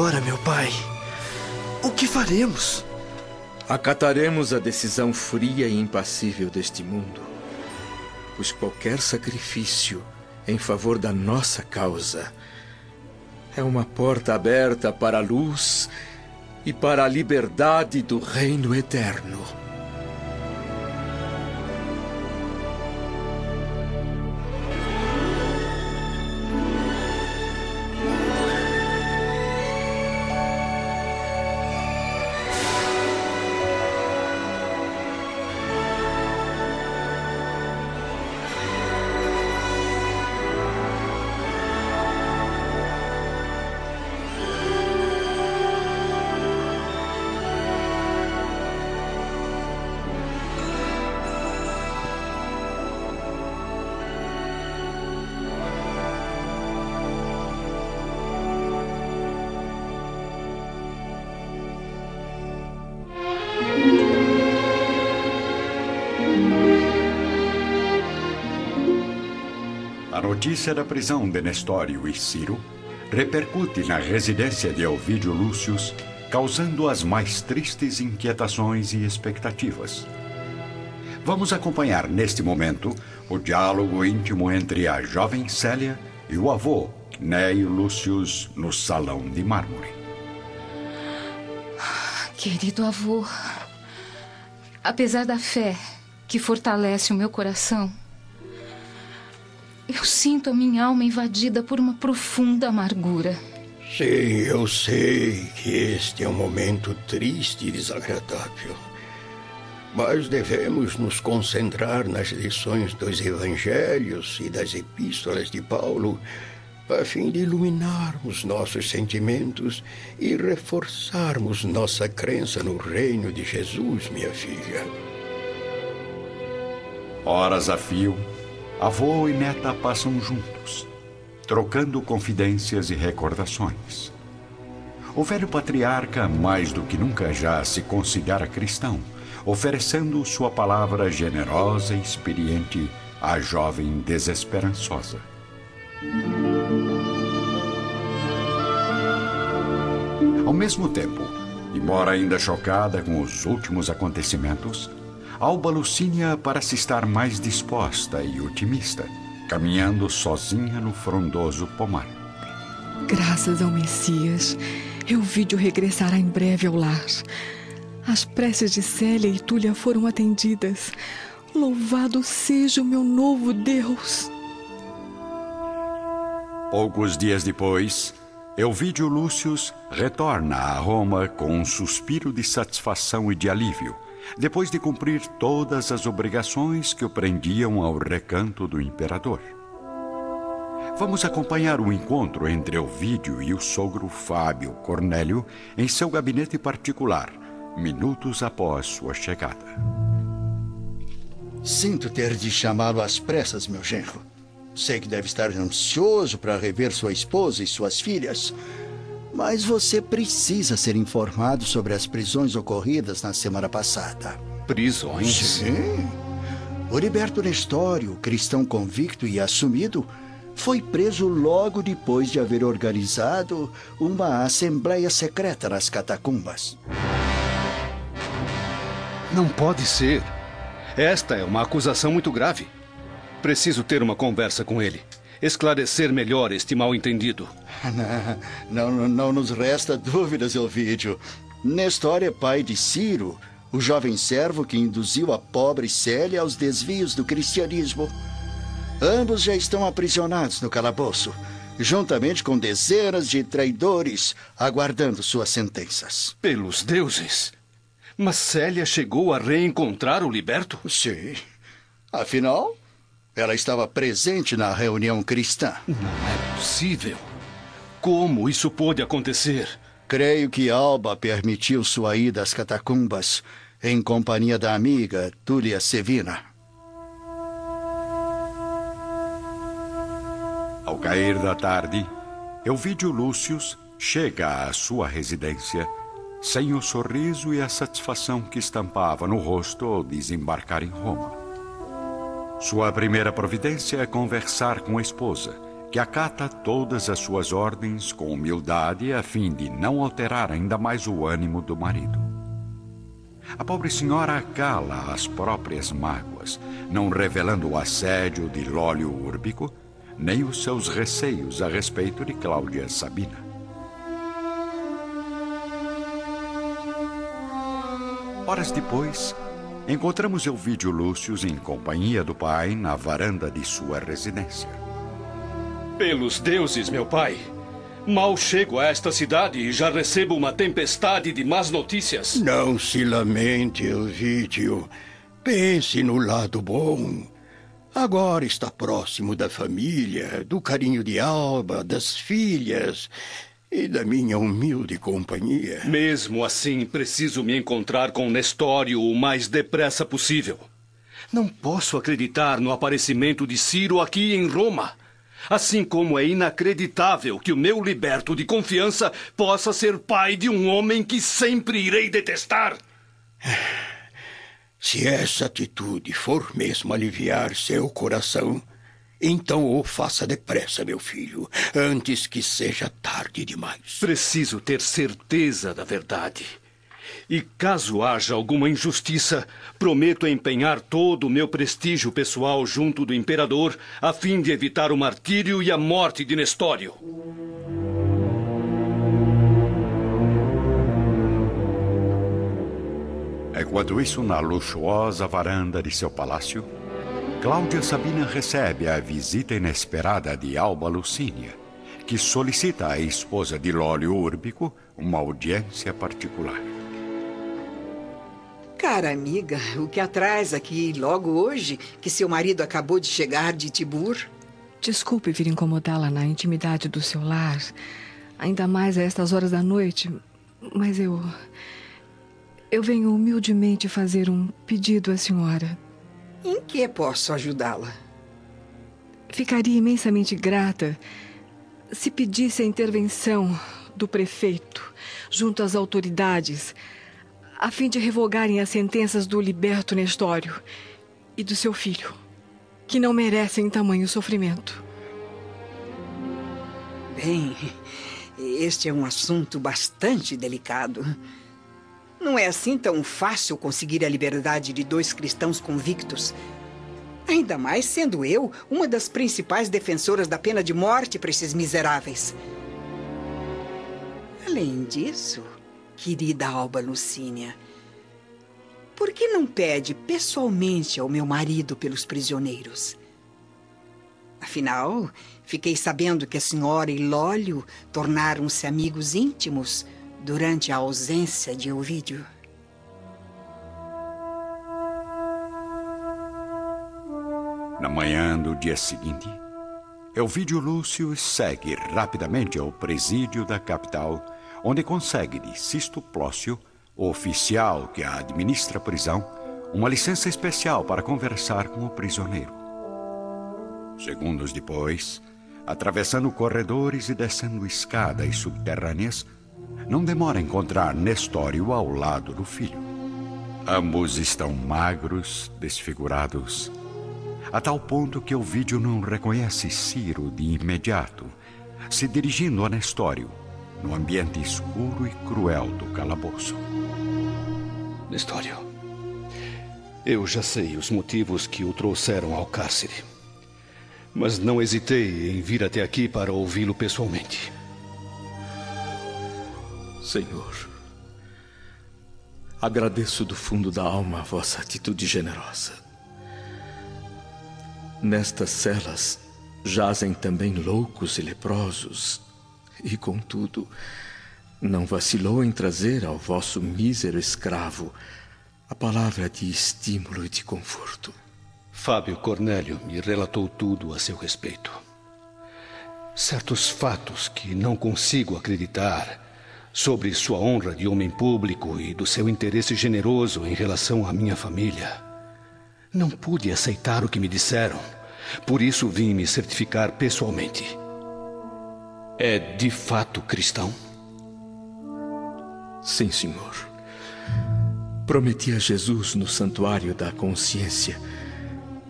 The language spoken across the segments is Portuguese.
Agora, meu pai? O que faremos? Acataremos a decisão fria e impassível deste mundo, pois qualquer sacrifício em favor da nossa causa é uma porta aberta para a luz e para a liberdade do reino eterno. Notícia da prisão de Nestório e Ciro repercute na residência de Elvídio Lúcius, causando as mais tristes inquietações e expectativas. Vamos acompanhar neste momento o diálogo íntimo entre a jovem Célia e o avô, Neio Lúcius, no salão de mármore. Querido avô, apesar da fé que fortalece o meu coração, eu sinto a minha alma invadida por uma profunda amargura. Sim, eu sei que este é um momento triste e desagradável. Mas devemos nos concentrar nas lições dos evangelhos e das epístolas de Paulo, a fim de iluminarmos nossos sentimentos e reforçarmos nossa crença no reino de Jesus, minha filha. Horas a fio, Avô e neta passam juntos, trocando confidências e recordações. O velho patriarca, mais do que nunca já se considera cristão, oferecendo sua palavra generosa e experiente à jovem desesperançosa. Ao mesmo tempo, embora ainda chocada com os últimos acontecimentos, Alba Lucínia parece estar mais disposta e otimista, caminhando sozinha no frondoso pomar. Graças ao Messias, Elvídio regressará em breve ao lar. As preces de Célia e Túlia foram atendidas. Louvado seja o meu novo Deus! Poucos dias depois, Elvídio Lúcius retorna a Roma com um suspiro de satisfação e de alívio depois de cumprir todas as obrigações que o prendiam ao recanto do imperador. Vamos acompanhar o encontro entre Ovídio e o sogro Fábio Cornélio em seu gabinete particular, minutos após sua chegada. Sinto ter de chamá-lo às pressas, meu genro. Sei que deve estar ansioso para rever sua esposa e suas filhas. Mas você precisa ser informado sobre as prisões ocorridas na semana passada. Prisões? Sim. O Liberto Nestório, cristão convicto e assumido, foi preso logo depois de haver organizado uma assembleia secreta nas catacumbas. Não pode ser. Esta é uma acusação muito grave. Preciso ter uma conversa com ele esclarecer melhor este mal-entendido. Não, não, não nos resta dúvidas, Elvídio. Nestor é pai de Ciro, o jovem servo que induziu a pobre Célia aos desvios do cristianismo. Ambos já estão aprisionados no calabouço, juntamente com dezenas de traidores aguardando suas sentenças. Pelos deuses! Mas Célia chegou a reencontrar o liberto? Sim. Afinal, ela estava presente na reunião cristã. Não é possível. Como isso pôde acontecer? Creio que Alba permitiu sua ida às catacumbas em companhia da amiga Túlia Sevina. Ao cair da tarde, Elvídio Lúcius chega à sua residência sem o sorriso e a satisfação que estampava no rosto ao desembarcar em Roma. Sua primeira providência é conversar com a esposa, que acata todas as suas ordens com humildade a fim de não alterar ainda mais o ânimo do marido. A pobre senhora cala as próprias mágoas, não revelando o assédio de Lólio Úrbico, nem os seus receios a respeito de Cláudia Sabina. Horas depois, encontramos Elvídio Lúcius em companhia do pai na varanda de sua residência. Pelos deuses, meu pai! Mal chego a esta cidade e já recebo uma tempestade de más notícias. Não se lamente, Elvídio. Pense no lado bom. Agora está próximo da família, do carinho de Alba, das filhas e da minha humilde companhia. Mesmo assim, preciso me encontrar com Nestório o mais depressa possível. Não posso acreditar no aparecimento de Ciro aqui em Roma. Assim como é inacreditável que o meu liberto de confiança possa ser pai de um homem que sempre irei detestar. Se essa atitude for mesmo aliviar seu coração, então o faça depressa, meu filho, antes que seja tarde demais. Preciso ter certeza da verdade. E caso haja alguma injustiça, prometo empenhar todo o meu prestígio pessoal junto do imperador a fim de evitar o martírio e a morte de Nestório. Enquanto isso, na luxuosa varanda de seu palácio, Cláudia Sabina recebe a visita inesperada de Alba Lucínia, que solicita à esposa de Lólio Úrbico uma audiência particular. Cara amiga, o que atrás aqui logo hoje que seu marido acabou de chegar de Tibur? Desculpe vir incomodá-la na intimidade do seu lar, ainda mais a estas horas da noite, mas eu. Eu venho humildemente fazer um pedido à senhora. Em que posso ajudá-la? Ficaria imensamente grata se pedisse a intervenção do prefeito junto às autoridades a fim de revogarem as sentenças do liberto Nestório e do seu filho, que não merecem tamanho sofrimento. Bem, este é um assunto bastante delicado. Não é assim tão fácil conseguir a liberdade de dois cristãos convictos. Ainda mais sendo eu uma das principais defensoras da pena de morte para esses miseráveis. Além disso, querida Alba Lucínia, por que não pede pessoalmente ao meu marido pelos prisioneiros? Afinal, fiquei sabendo que a senhora e Lólio tornaram-se amigos íntimos durante a ausência de Ovídio. Na manhã do dia seguinte, Elvídio Lúcio segue rapidamente ao presídio da capital, onde consegue de Sisto Plócio, o oficial que administra a prisão, uma licença especial para conversar com o prisioneiro. Segundos depois, atravessando corredores e descendo escadas subterrâneas, não demora a encontrar Nestório ao lado do filho. Ambos estão magros, desfigurados, a tal ponto que o vídeo não reconhece Ciro de imediato, se dirigindo a Nestório, no ambiente escuro e cruel do calabouço. Nestório, eu já sei os motivos que o trouxeram ao cárcere. Mas não hesitei em vir até aqui para ouvi-lo pessoalmente. Senhor, agradeço do fundo da alma a vossa atitude generosa. Nestas celas jazem também loucos e leprosos, e contudo, não vacilou em trazer ao vosso mísero escravo a palavra de estímulo e de conforto. Fábio Cornélio me relatou tudo a seu respeito. Certos fatos que não consigo acreditar sobre sua honra de homem público e do seu interesse generoso em relação à minha família. Não pude aceitar o que me disseram, por isso vim me certificar pessoalmente. É de fato cristão? Sim, senhor. Prometi a Jesus no santuário da consciência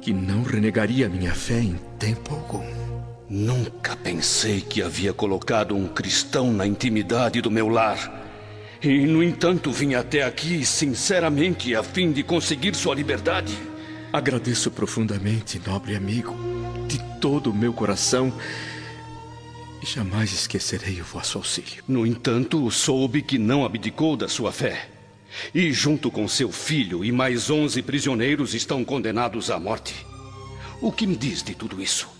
que não renegaria minha fé em tempo algum. Nunca pensei que havia colocado um cristão na intimidade do meu lar. E, no entanto, vim até aqui, sinceramente, a fim de conseguir sua liberdade. Agradeço profundamente, nobre amigo, de todo o meu coração. E jamais esquecerei o vosso auxílio. No entanto, soube que não abdicou da sua fé. E, junto com seu filho e mais onze prisioneiros, estão condenados à morte. O que me diz de tudo isso?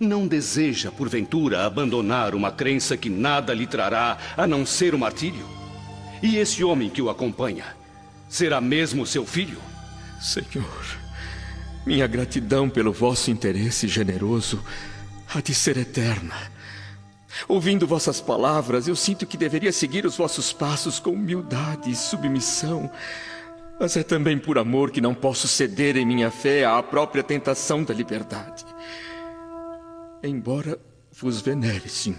Não deseja, porventura, abandonar uma crença que nada lhe trará a não ser o martírio? E esse homem que o acompanha, será mesmo seu filho? Senhor, minha gratidão pelo vosso interesse generoso há de ser eterna. Ouvindo vossas palavras, eu sinto que deveria seguir os vossos passos com humildade e submissão. Mas é também por amor que não posso ceder em minha fé à própria tentação da liberdade. Embora vos venere, Senhor,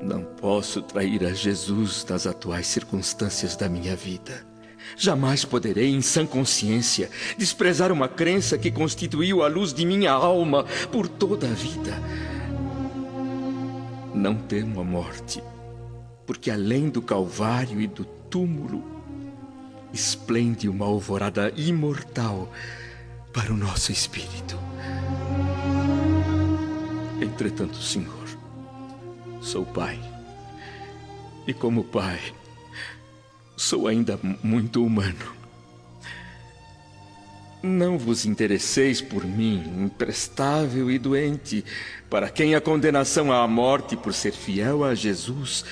não posso trair a Jesus nas atuais circunstâncias da minha vida. Jamais poderei, em sã consciência, desprezar uma crença que constituiu a luz de minha alma por toda a vida. Não temo a morte, porque além do Calvário e do túmulo, esplende uma alvorada imortal para o nosso espírito. Entretanto, Senhor, sou pai. E como pai, sou ainda muito humano. Não vos interesseis por mim, imprestável e doente, para quem a condenação à morte por ser fiel a Jesus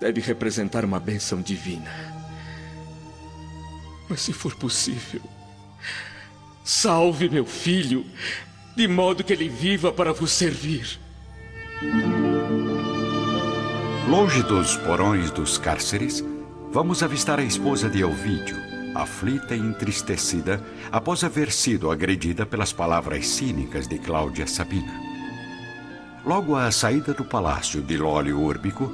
deve representar uma bênção divina. Mas se for possível, salve meu filho, de modo que ele viva para vos servir. Longe dos porões dos cárceres, vamos avistar a esposa de Elvídio, aflita e entristecida após haver sido agredida pelas palavras cínicas de Cláudia Sabina. Logo à saída do palácio de Lólio Úrbico,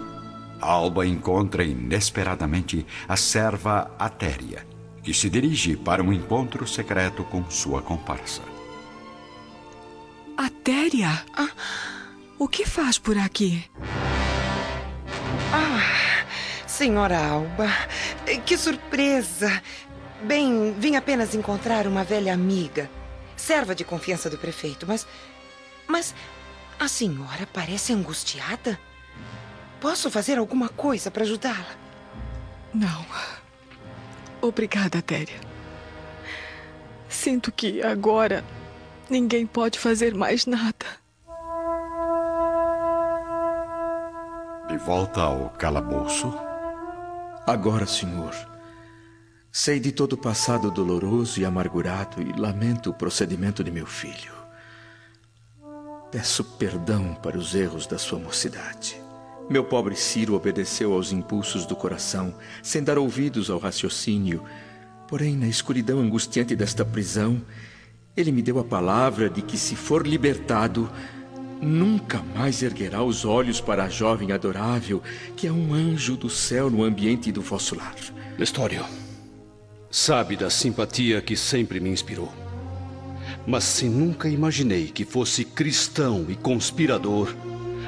Alba encontra inesperadamente a serva Atéria, que se dirige para um encontro secreto com sua comparsa. Atéria? Ah, o que faz por aqui? Ah, senhora Alba, que surpresa! Bem, vim apenas encontrar uma velha amiga, serva de confiança do prefeito, mas. Mas a senhora parece angustiada. Posso fazer alguma coisa para ajudá-la? Não. Obrigada, Téria. Sinto que agora Ninguém pode fazer mais nada. De volta ao calabouço. Agora, senhor, sei de todo o passado doloroso e amargurado e lamento o procedimento de meu filho. Peço perdão para os erros da sua mocidade. Meu pobre Ciro obedeceu aos impulsos do coração, sem dar ouvidos ao raciocínio. Porém, na escuridão angustiante desta prisão, ele me deu a palavra de que, se for libertado, nunca mais erguerá os olhos para a jovem adorável que é um anjo do céu no ambiente do vosso lar. Nestório, sabe da simpatia que sempre me inspirou. Mas se nunca imaginei que fosse cristão e conspirador,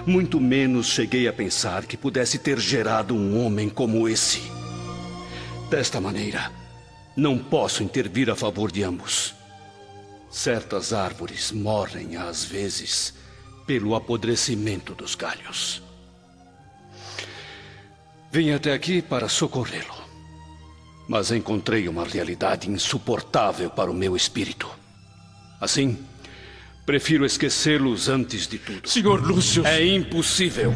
muito menos cheguei a pensar que pudesse ter gerado um homem como esse. Desta maneira, não posso intervir a favor de ambos. Certas árvores morrem às vezes pelo apodrecimento dos galhos. Vim até aqui para socorrê-lo, mas encontrei uma realidade insuportável para o meu espírito. Assim, prefiro esquecê-los antes de tudo. Senhor Lúcio! É impossível.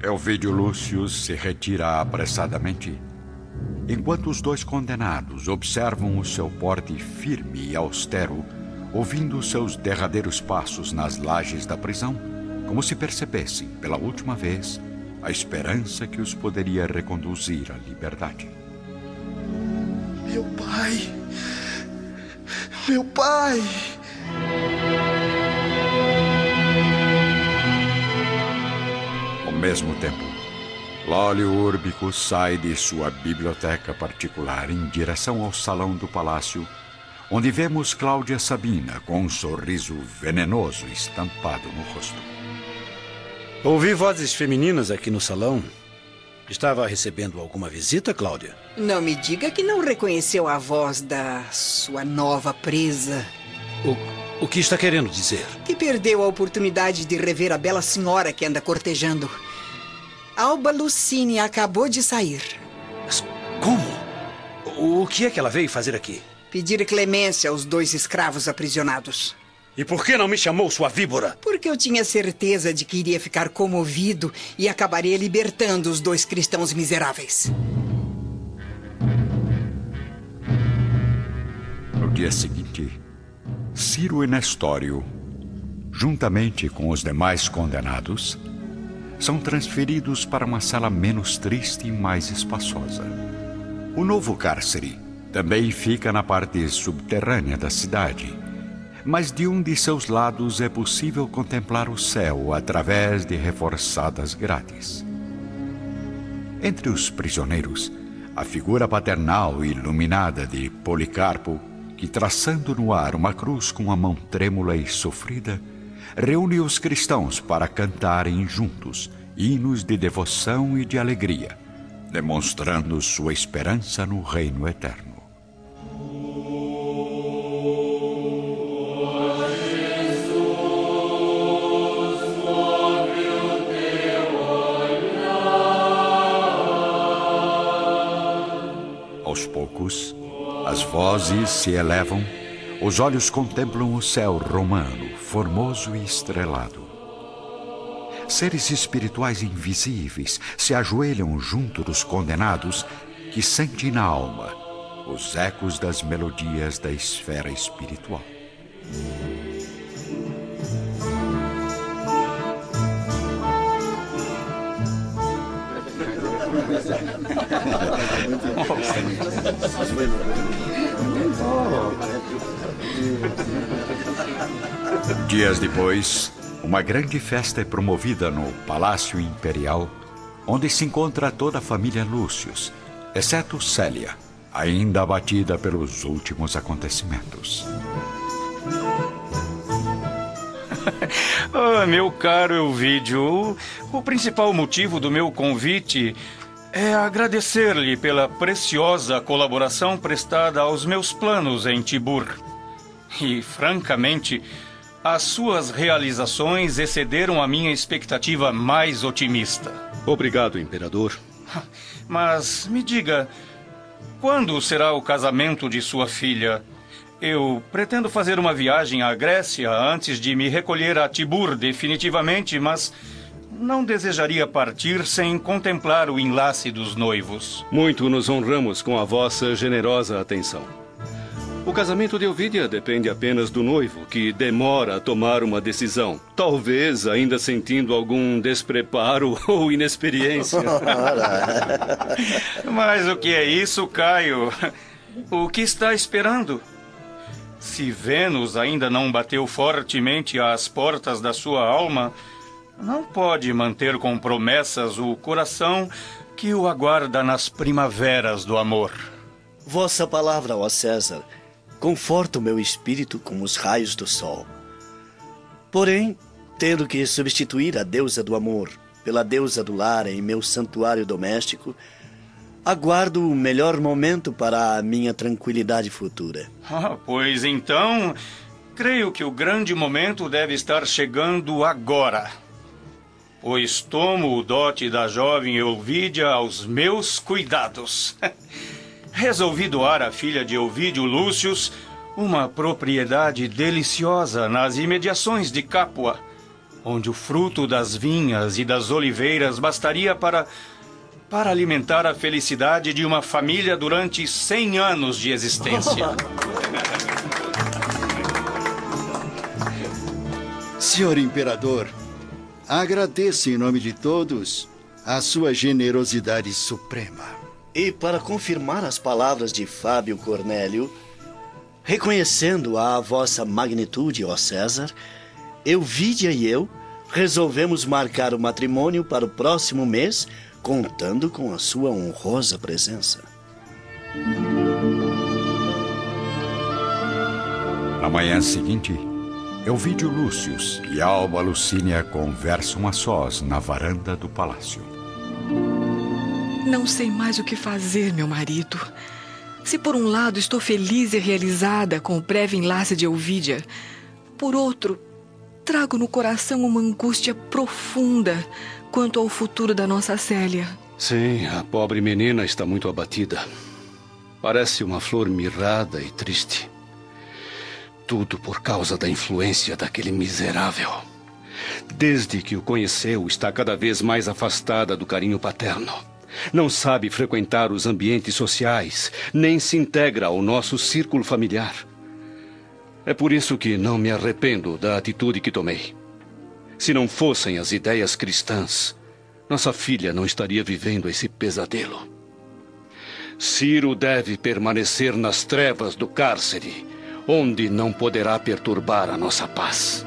Elvídio Lúcio se retira apressadamente Enquanto os dois condenados observam o seu porte firme e austero, ouvindo seus derradeiros passos nas lajes da prisão, como se percebessem pela última vez a esperança que os poderia reconduzir à liberdade. Meu pai! Meu pai! Ao mesmo tempo, Lólio Úrbico sai de sua biblioteca particular em direção ao salão do palácio, onde vemos Cláudia Sabina com um sorriso venenoso estampado no rosto. Ouvi vozes femininas aqui no salão. Estava recebendo alguma visita, Cláudia? Não me diga que não reconheceu a voz da sua nova presa. O, o que está querendo dizer? Que perdeu a oportunidade de rever a bela senhora que anda cortejando. Alba Lucine acabou de sair. Mas como? O que é que ela veio fazer aqui? Pedir clemência aos dois escravos aprisionados. E por que não me chamou sua víbora? Porque eu tinha certeza de que iria ficar comovido e acabaria libertando os dois cristãos miseráveis. No dia seguinte, Ciro e Nestório, juntamente com os demais condenados, são transferidos para uma sala menos triste e mais espaçosa. O novo cárcere também fica na parte subterrânea da cidade mas de um de seus lados é possível contemplar o céu através de reforçadas grades. Entre os prisioneiros, a figura paternal iluminada de Policarpo, que traçando no ar uma cruz com a mão trêmula e sofrida, reúne os cristãos para cantarem juntos hinos de devoção e de alegria, demonstrando sua esperança no reino eterno. As vozes se elevam, os olhos contemplam o céu romano, formoso e estrelado. Seres espirituais invisíveis se ajoelham junto dos condenados que sentem na alma os ecos das melodias da esfera espiritual. Dias depois, uma grande festa é promovida no Palácio Imperial, onde se encontra toda a família Lúcius, exceto Célia, ainda abatida pelos últimos acontecimentos. ah, meu caro Elvídio, o principal motivo do meu convite é agradecer-lhe pela preciosa colaboração prestada aos meus planos em Tibur. E, francamente, as suas realizações excederam a minha expectativa mais otimista. Obrigado, Imperador. Mas me diga, quando será o casamento de sua filha? Eu pretendo fazer uma viagem à Grécia antes de me recolher a Tibur definitivamente, mas não desejaria partir sem contemplar o enlace dos noivos. Muito nos honramos com a vossa generosa atenção. O casamento de Ovídia depende apenas do noivo, que demora a tomar uma decisão, talvez ainda sentindo algum despreparo ou inexperiência. Mas o que é isso, Caio? O que está esperando? Se Vênus ainda não bateu fortemente às portas da sua alma, não pode manter com promessas o coração que o aguarda nas primaveras do amor. Vossa palavra, ó César, conforta o meu espírito como os raios do sol. Porém, tendo que substituir a deusa do amor pela deusa do lar em meu santuário doméstico, Aguardo o melhor momento para a minha tranquilidade futura. Ah, pois então, creio que o grande momento deve estar chegando agora. Pois tomo o dote da jovem Elvídia aos meus cuidados. Resolvi doar à filha de Elvídio Lúcius uma propriedade deliciosa nas imediações de Capua, onde o fruto das vinhas e das oliveiras bastaria para para alimentar a felicidade de uma família durante 100 anos de existência. Senhor Imperador, agradeço em nome de todos a sua generosidade suprema. E para confirmar as palavras de Fábio Cornélio, reconhecendo a vossa magnitude, ó César, Euvídia e eu resolvemos marcar o matrimônio para o próximo mês contando com a sua honrosa presença. Na manhã seguinte, Elvídio Lúcius e Alba Lucínia conversam a sós na varanda do palácio. Não sei mais o que fazer, meu marido. Se por um lado estou feliz e realizada com o breve enlace de Elvídia, por outro, trago no coração uma angústia profunda quanto ao futuro da nossa Célia. Sim, a pobre menina está muito abatida. Parece uma flor mirrada e triste. Tudo por causa da influência daquele miserável. Desde que o conheceu, está cada vez mais afastada do carinho paterno. Não sabe frequentar os ambientes sociais, nem se integra ao nosso círculo familiar. É por isso que não me arrependo da atitude que tomei. Se não fossem as ideias cristãs, nossa filha não estaria vivendo esse pesadelo. Ciro deve permanecer nas trevas do cárcere, onde não poderá perturbar a nossa paz.